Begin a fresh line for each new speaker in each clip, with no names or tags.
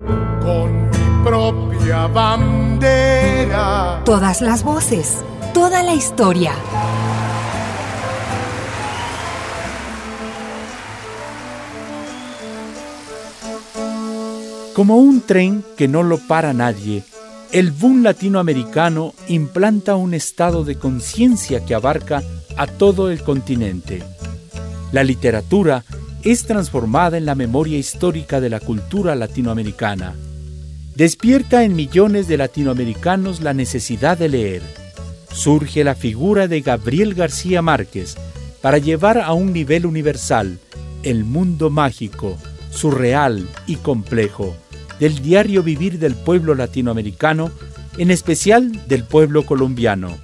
Con mi propia bandera.
Todas las voces, toda la historia.
Como un tren que no lo para nadie, el boom latinoamericano implanta un estado de conciencia que abarca a todo el continente. La literatura es transformada en la memoria histórica de la cultura latinoamericana. Despierta en millones de latinoamericanos la necesidad de leer. Surge la figura de Gabriel García Márquez para llevar a un nivel universal el mundo mágico, surreal y complejo del diario vivir del pueblo latinoamericano, en especial del pueblo colombiano.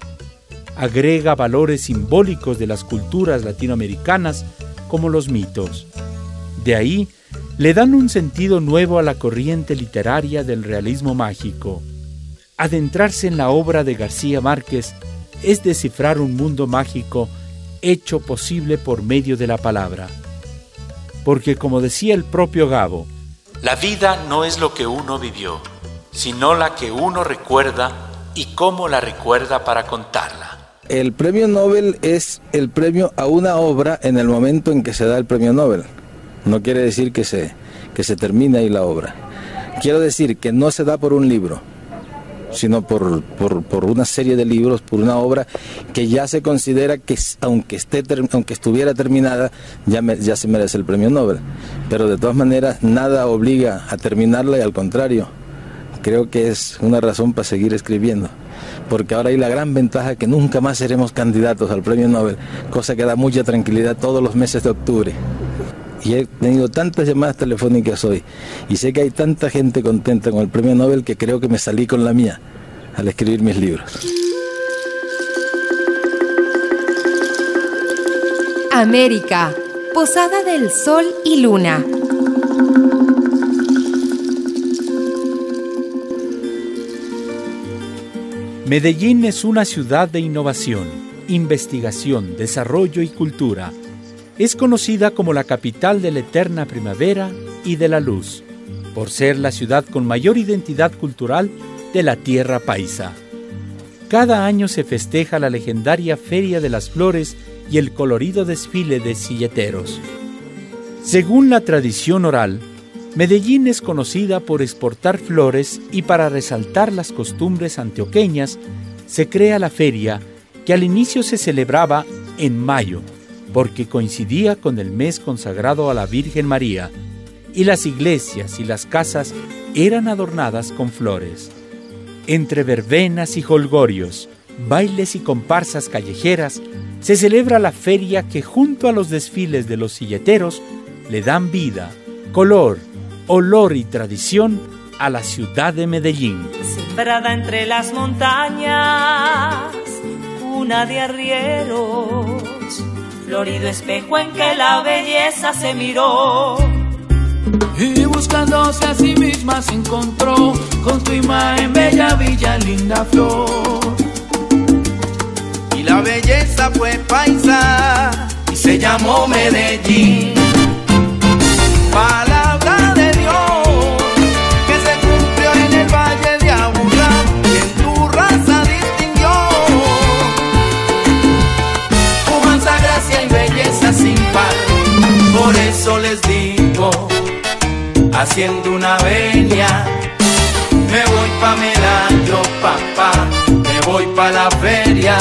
Agrega valores simbólicos de las culturas latinoamericanas como los mitos. De ahí, le dan un sentido nuevo a la corriente literaria del realismo mágico. Adentrarse en la obra de García Márquez es descifrar un mundo mágico hecho posible por medio de la palabra. Porque como decía el propio Gabo, la vida no es lo que uno vivió, sino la que uno recuerda y cómo la recuerda para contarla.
El premio Nobel es el premio a una obra en el momento en que se da el premio Nobel. No quiere decir que se, que se termine ahí la obra. Quiero decir que no se da por un libro, sino por, por, una serie de libros, por una obra que ya se considera que aunque, esté, aunque estuviera terminada, ya, ya se merece el premio Nobel. Pero de todas maneras, nada obliga a terminarla y al contrario, creo que es una razón para seguir escribiendo. Porque ahora hay la gran ventaja que nunca más seremos candidatos al premio Nobel, cosa que da mucha tranquilidad todos los meses de octubre y he tenido tantas llamadas telefónicas hoy y sé que hay tanta gente contenta con el premio Nobel que creo que me salí con la mía al escribir mis libros.
América, Posada del Sol y Luna.
Medellín es una ciudad de innovación, investigación, desarrollo y cultura es conocida como la capital de la eterna primavera y de la luz, por ser la ciudad con mayor identidad cultural de la tierra paisa. Cada año se festeja la legendaria Feria de las Flores y el colorido desfile de silleteros. Según la tradición oral, Medellín es conocida por exportar flores y para resaltar las costumbres antioqueñas se crea la feria que al inicio se celebraba en mayo porque coincidía con el mes consagrado a la Virgen María, y las iglesias y las casas eran adornadas con flores. Entre verbenas y holgorios, bailes y comparsas callejeras, se celebra la feria que junto a los desfiles de los silleteros le dan vida, color, olor y tradición a la ciudad de Medellín.
Sembrada entre las montañas, una de arrieros florido espejo en que la belleza se miró.
Y buscándose a sí misma se encontró con tu imagen bella, villa, linda flor.
Y la belleza fue paisa y se llamó Medellín. les haciendo una venia, me voy pa' Medallo, papá, me voy pa' la feria.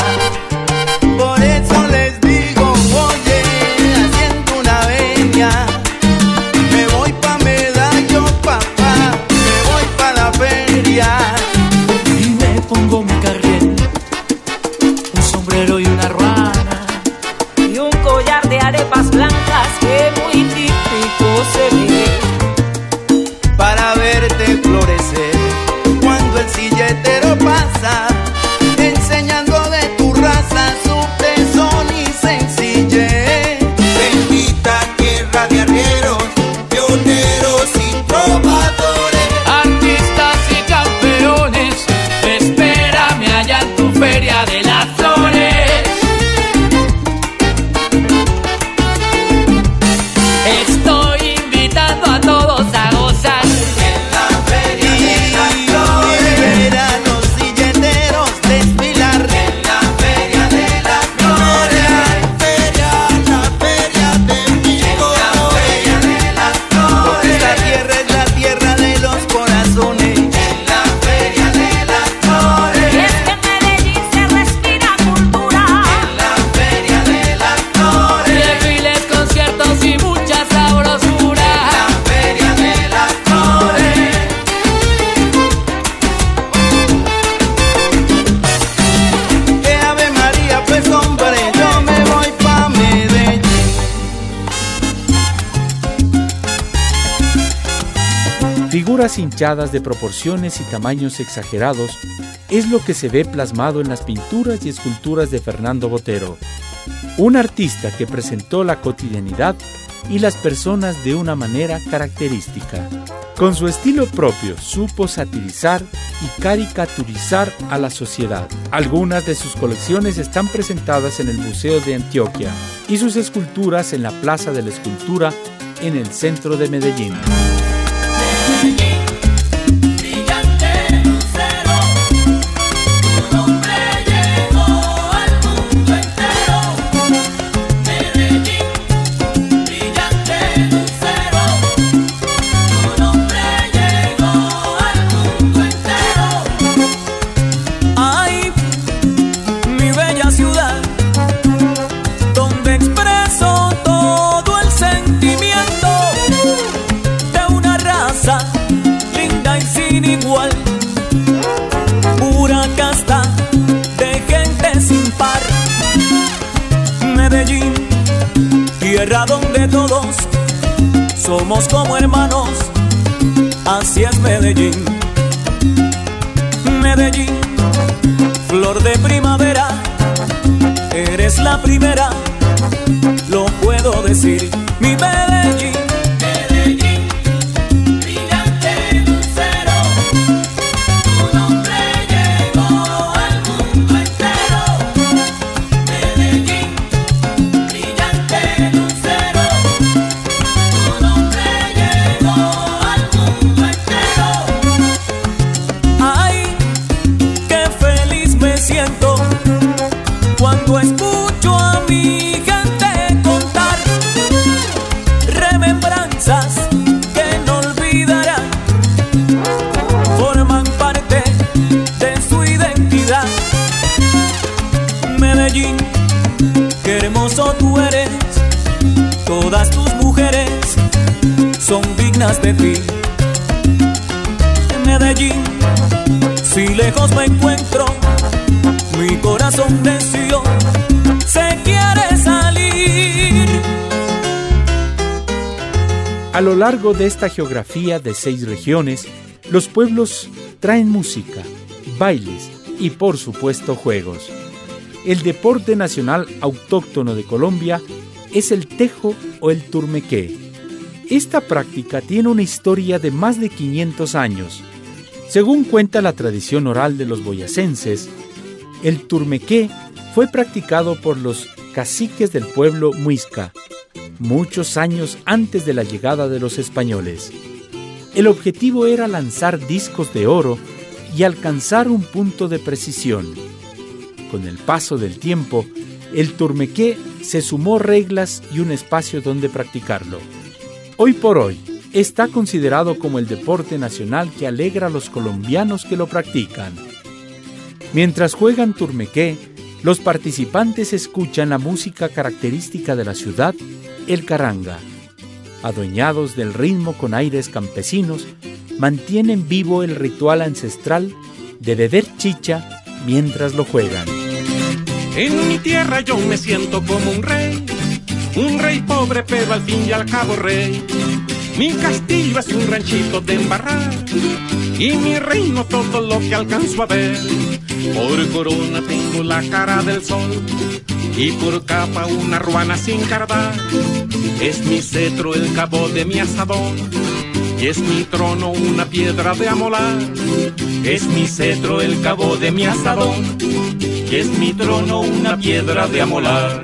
Hinchadas de proporciones y tamaños exagerados es lo que se ve plasmado en las pinturas y esculturas de Fernando Botero, un artista que presentó la cotidianidad y las personas de una manera característica. Con su estilo propio supo satirizar y caricaturizar a la sociedad. Algunas de sus colecciones están presentadas en el Museo de Antioquia y sus esculturas en la Plaza de la Escultura en el centro de Medellín.
Así es Medellín. Medellín, flor de primavera, eres la primera, lo puedo decir, mi Medellín. De ti. En Medellín, si lejos me encuentro, mi corazón decidió, se quiere salir.
A lo largo de esta geografía de seis regiones, los pueblos traen música, bailes y por supuesto juegos. El deporte nacional autóctono de Colombia es el tejo o el turmequé esta práctica tiene una historia de más de 500 años. Según cuenta la tradición oral de los boyacenses, el turmequé fue practicado por los caciques del pueblo muisca, muchos años antes de la llegada de los españoles. El objetivo era lanzar discos de oro y alcanzar un punto de precisión. Con el paso del tiempo, el turmequé se sumó reglas y un espacio donde practicarlo. Hoy por hoy está considerado como el deporte nacional que alegra a los colombianos que lo practican. Mientras juegan turmequé, los participantes escuchan la música característica de la ciudad, el caranga. Adueñados del ritmo con aires campesinos, mantienen vivo el ritual ancestral de beber chicha mientras lo juegan.
En mi tierra yo me siento como un rey un rey pobre pero al fin y al cabo rey. Mi castillo es un ranchito de embarrar y mi reino todo lo que alcanzo a ver. Por corona tengo la cara del sol y por capa una ruana sin cardar. Es mi cetro el cabo de mi asadón y es mi trono una piedra de amolar. Es mi cetro el cabo de mi asadón y es mi trono una piedra de amolar.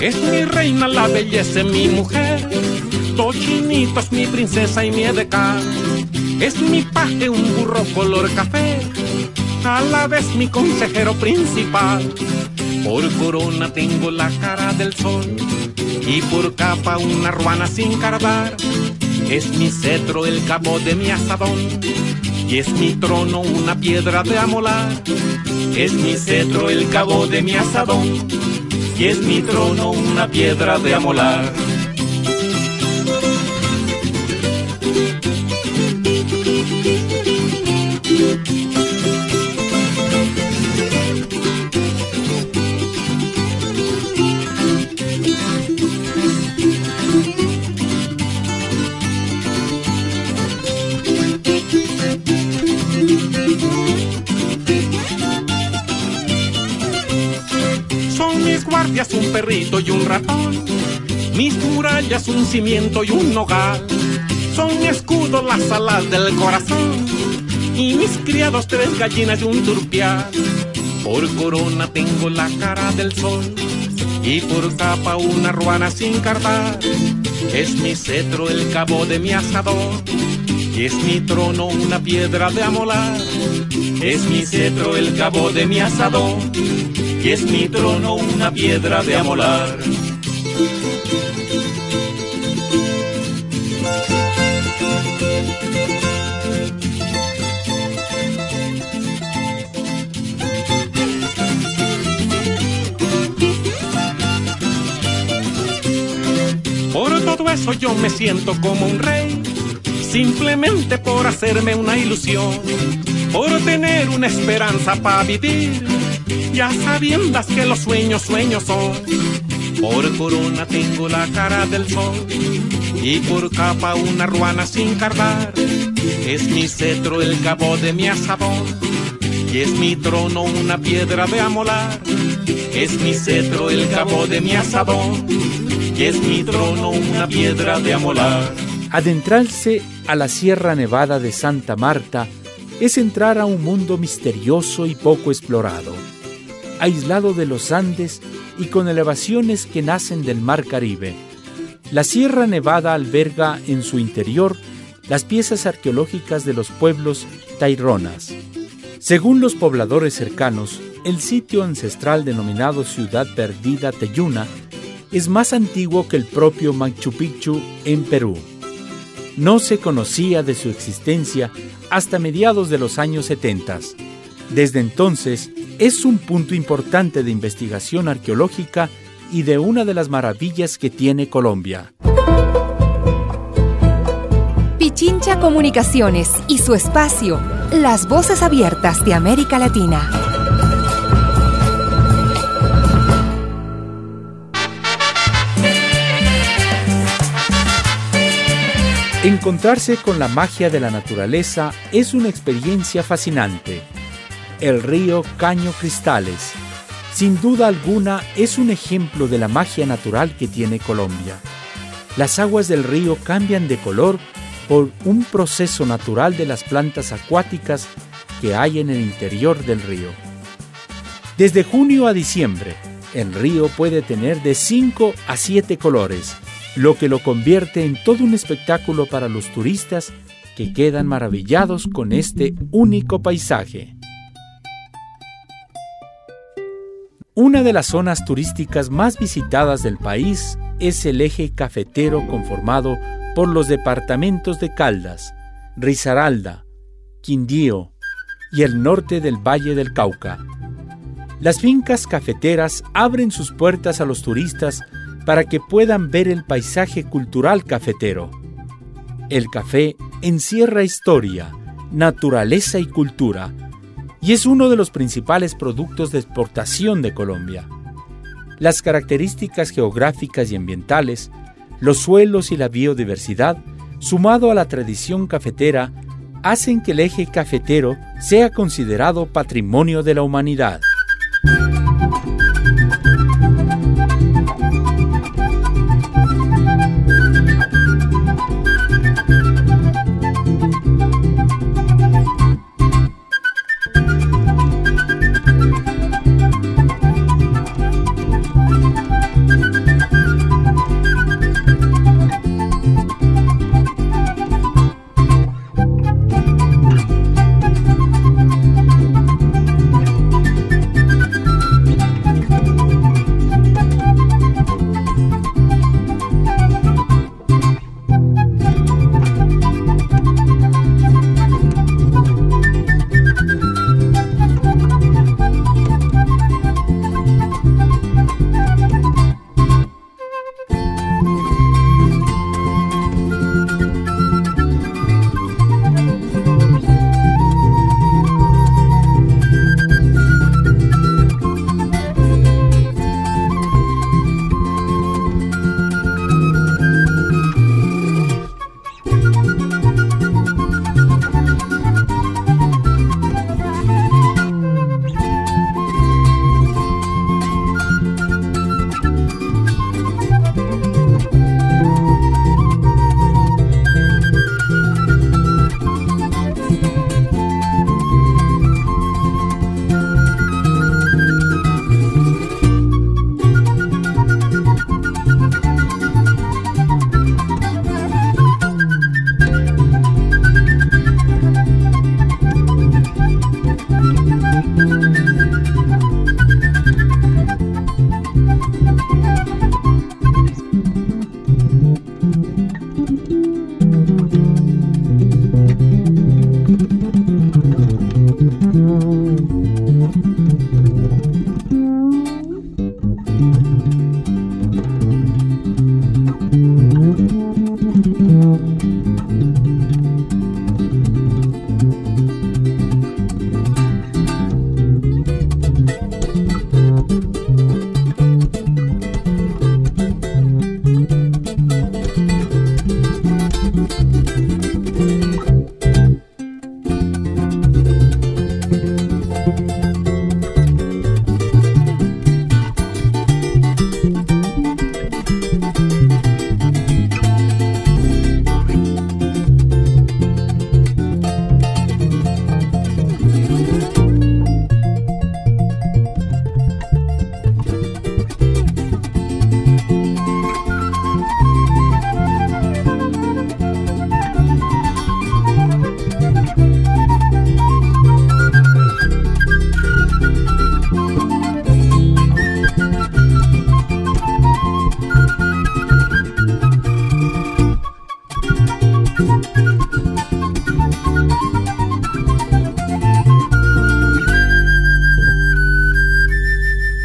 Es mi reina, la belleza mi mujer. Tochinito es mi princesa y mi edecán. Es mi paje, un burro color café. A la vez mi consejero principal. Por corona tengo la cara del sol. Y por capa una ruana sin cardar. Es mi cetro el cabo de mi asadón. Y es mi trono una piedra de amolar. Es mi cetro el cabo de mi asadón y es mi trono una piedra de amolar. Guardias, un perrito y un ratón. Mis murallas, un cimiento y un nogal. Son mi escudo las alas del corazón. Y mis criados, tres gallinas y un turpial. Por corona tengo la cara del sol. Y por capa una ruana sin cardar. Es mi cetro el cabo de mi asador. Y es mi trono una piedra de amolar. Es mi cetro el cabo de mi asador y es mi trono una piedra de amolar. Por todo eso yo me siento como un rey, simplemente por hacerme una ilusión, por tener una esperanza para vivir ya sabiendas que los sueños sueños son. Por corona tengo la cara del sol y por capa una ruana sin cardar. Es mi cetro el cabo de mi asadón y es mi trono una piedra de amolar. Es mi cetro el cabo de mi asadón y es mi trono una piedra de amolar.
Adentrarse a la Sierra Nevada de Santa Marta es entrar a un mundo misterioso y poco explorado aislado de los Andes y con elevaciones que nacen del Mar Caribe. La Sierra Nevada alberga en su interior las piezas arqueológicas de los pueblos taironas. Según los pobladores cercanos, el sitio ancestral denominado Ciudad Perdida Teyuna es más antiguo que el propio Machu Picchu en Perú. No se conocía de su existencia hasta mediados de los años 70. Desde entonces, es un punto importante de investigación arqueológica y de una de las maravillas que tiene Colombia.
Pichincha Comunicaciones y su espacio, Las Voces Abiertas de América Latina.
Encontrarse con la magia de la naturaleza es una experiencia fascinante el río Caño Cristales. Sin duda alguna es un ejemplo de la magia natural que tiene Colombia. Las aguas del río cambian de color por un proceso natural de las plantas acuáticas que hay en el interior del río. Desde junio a diciembre, el río puede tener de 5 a 7 colores, lo que lo convierte en todo un espectáculo para los turistas que quedan maravillados con este único paisaje. Una de las zonas turísticas más visitadas del país es el eje cafetero conformado por los departamentos de Caldas, Risaralda, Quindío y el norte del Valle del Cauca. Las fincas cafeteras abren sus puertas a los turistas para que puedan ver el paisaje cultural cafetero. El café encierra historia, naturaleza y cultura, y es uno de los principales productos de exportación de Colombia. Las características geográficas y ambientales, los suelos y la biodiversidad, sumado a la tradición cafetera, hacen que el eje cafetero sea considerado patrimonio de la humanidad.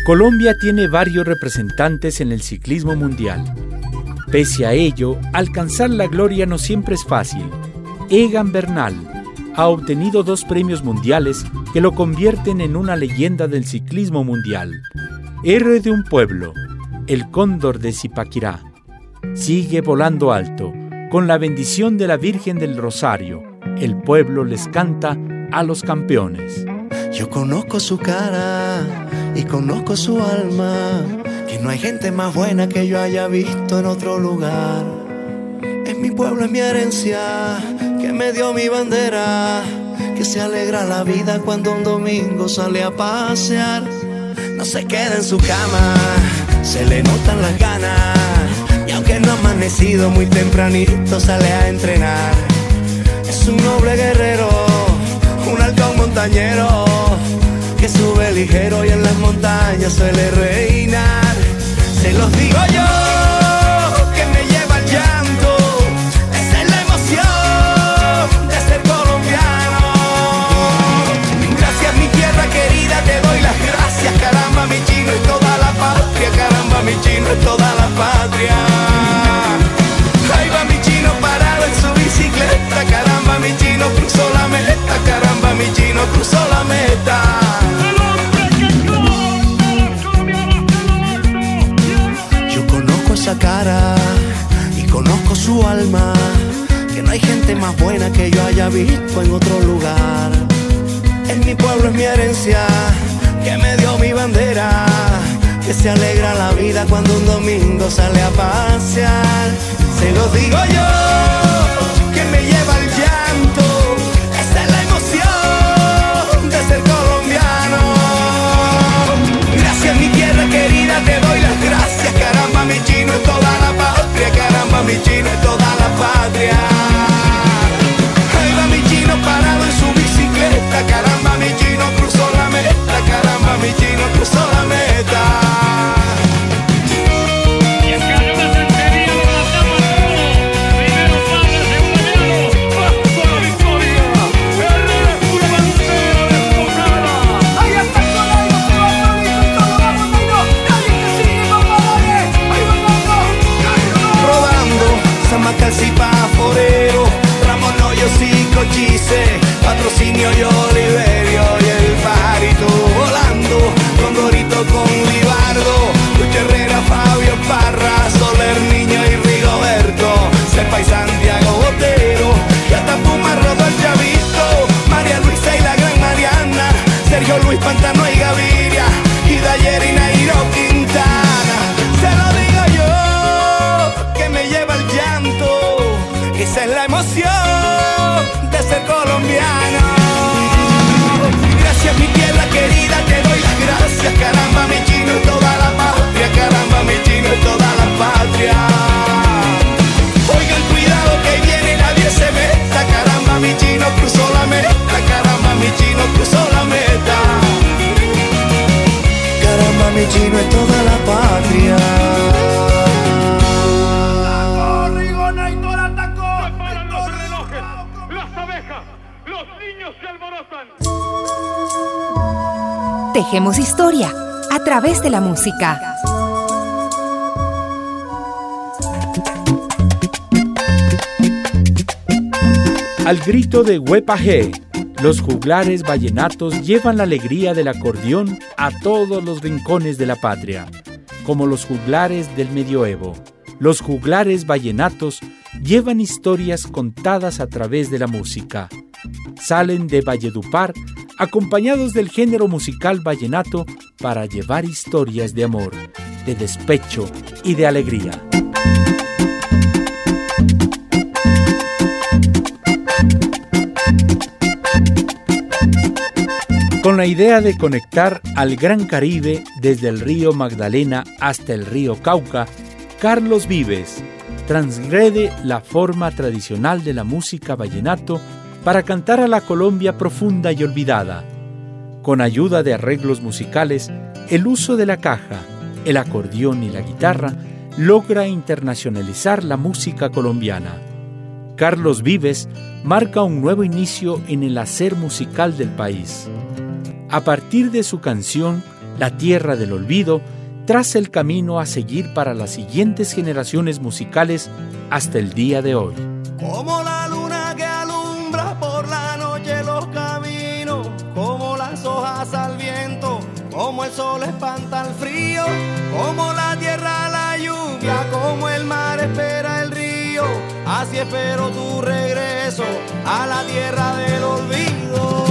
Colombia tiene varios representantes en el ciclismo mundial. Pese a ello, alcanzar la gloria no siempre es fácil. Egan Bernal ha obtenido dos premios mundiales que lo convierten en una leyenda del ciclismo mundial. Héroe de un pueblo, el cóndor de Zipaquirá. Sigue volando alto, con la bendición de la Virgen del Rosario. El pueblo les canta a los campeones.
Yo conozco su cara y conozco su alma, que no hay gente más buena que yo haya visto en otro lugar. Es mi pueblo, es mi herencia, que me dio mi bandera, que se alegra la vida cuando un domingo sale a pasear. No se queda en su cama, se le notan las ganas, y aunque no ha amanecido muy tempranito, sale a entrenar. Es un noble guerrero, un halcón montañero sube ligero y en las montañas suele reinar. Se los digo yo, que me lleva el llanto, esa es la emoción cuando un domingo sale a pasear. Se lo digo yo,
Tejemos historia a través de la música.
Al grito de Huepaje, los juglares vallenatos llevan la alegría del acordeón a todos los rincones de la patria, como los juglares del medioevo. Los juglares vallenatos llevan historias contadas a través de la música. Salen de Valledupar acompañados del género musical vallenato para llevar historias de amor, de despecho y de alegría. Con la idea de conectar al Gran Caribe desde el río Magdalena hasta el río Cauca, Carlos Vives transgrede la forma tradicional de la música vallenato para cantar a la Colombia profunda y olvidada. Con ayuda de arreglos musicales, el uso de la caja, el acordeón y la guitarra logra internacionalizar la música colombiana. Carlos Vives marca un nuevo inicio en el hacer musical del país. A partir de su canción La Tierra del Olvido, traza el camino a seguir para las siguientes generaciones musicales hasta el día de hoy.
El sol espanta el frío, como la tierra la lluvia, como el mar espera el río, así espero tu regreso a la tierra del olvido.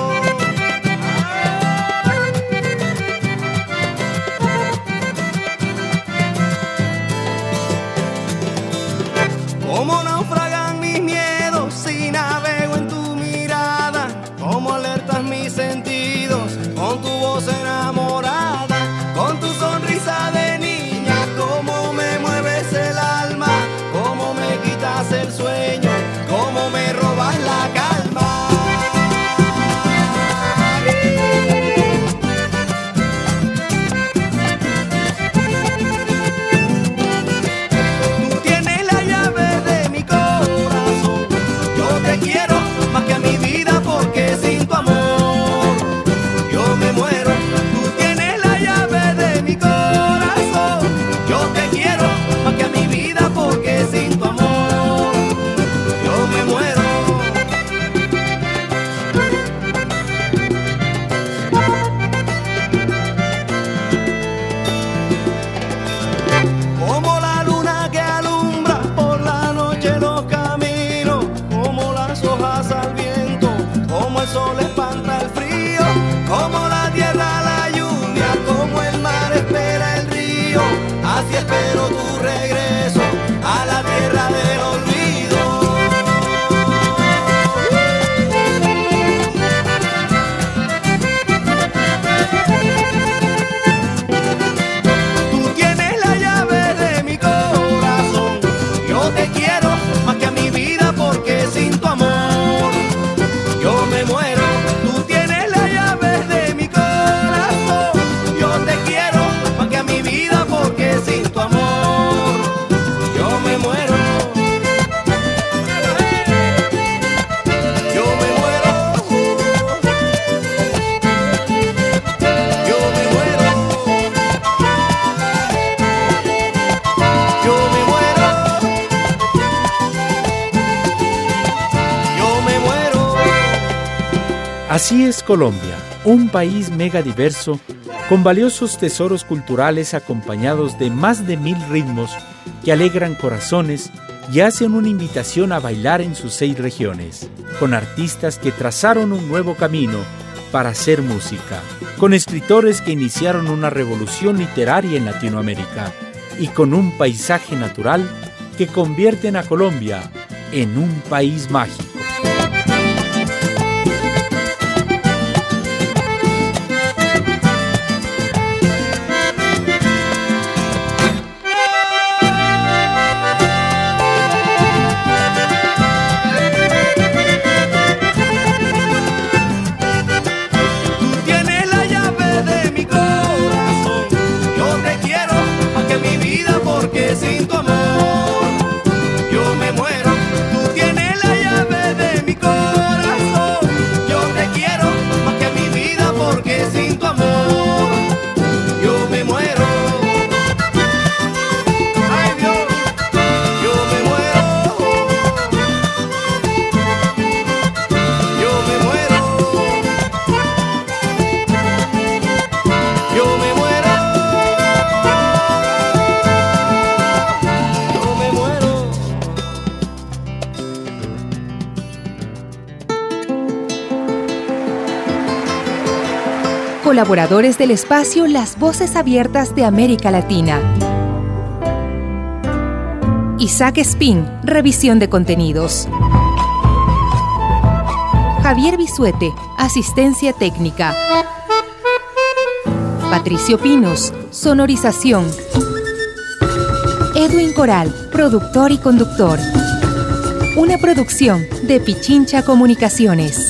Así
es Colombia, un país mega diverso, con valiosos tesoros culturales acompañados de más de mil ritmos que alegran corazones y hacen una invitación a bailar en sus seis regiones, con artistas que trazaron un nuevo camino para hacer música, con escritores que iniciaron una revolución literaria en Latinoamérica y con un paisaje natural que convierten a Colombia en un país mágico.
Colaboradores del espacio Las Voces Abiertas de América Latina. Isaac Spin, revisión de contenidos. Javier Bisuete, asistencia técnica. Patricio Pinos, sonorización. Edwin Coral, productor y conductor. Una producción de Pichincha Comunicaciones.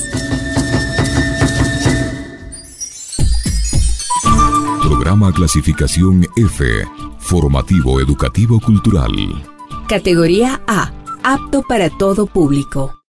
Programa clasificación F, formativo educativo cultural.
Categoría A, apto para todo público.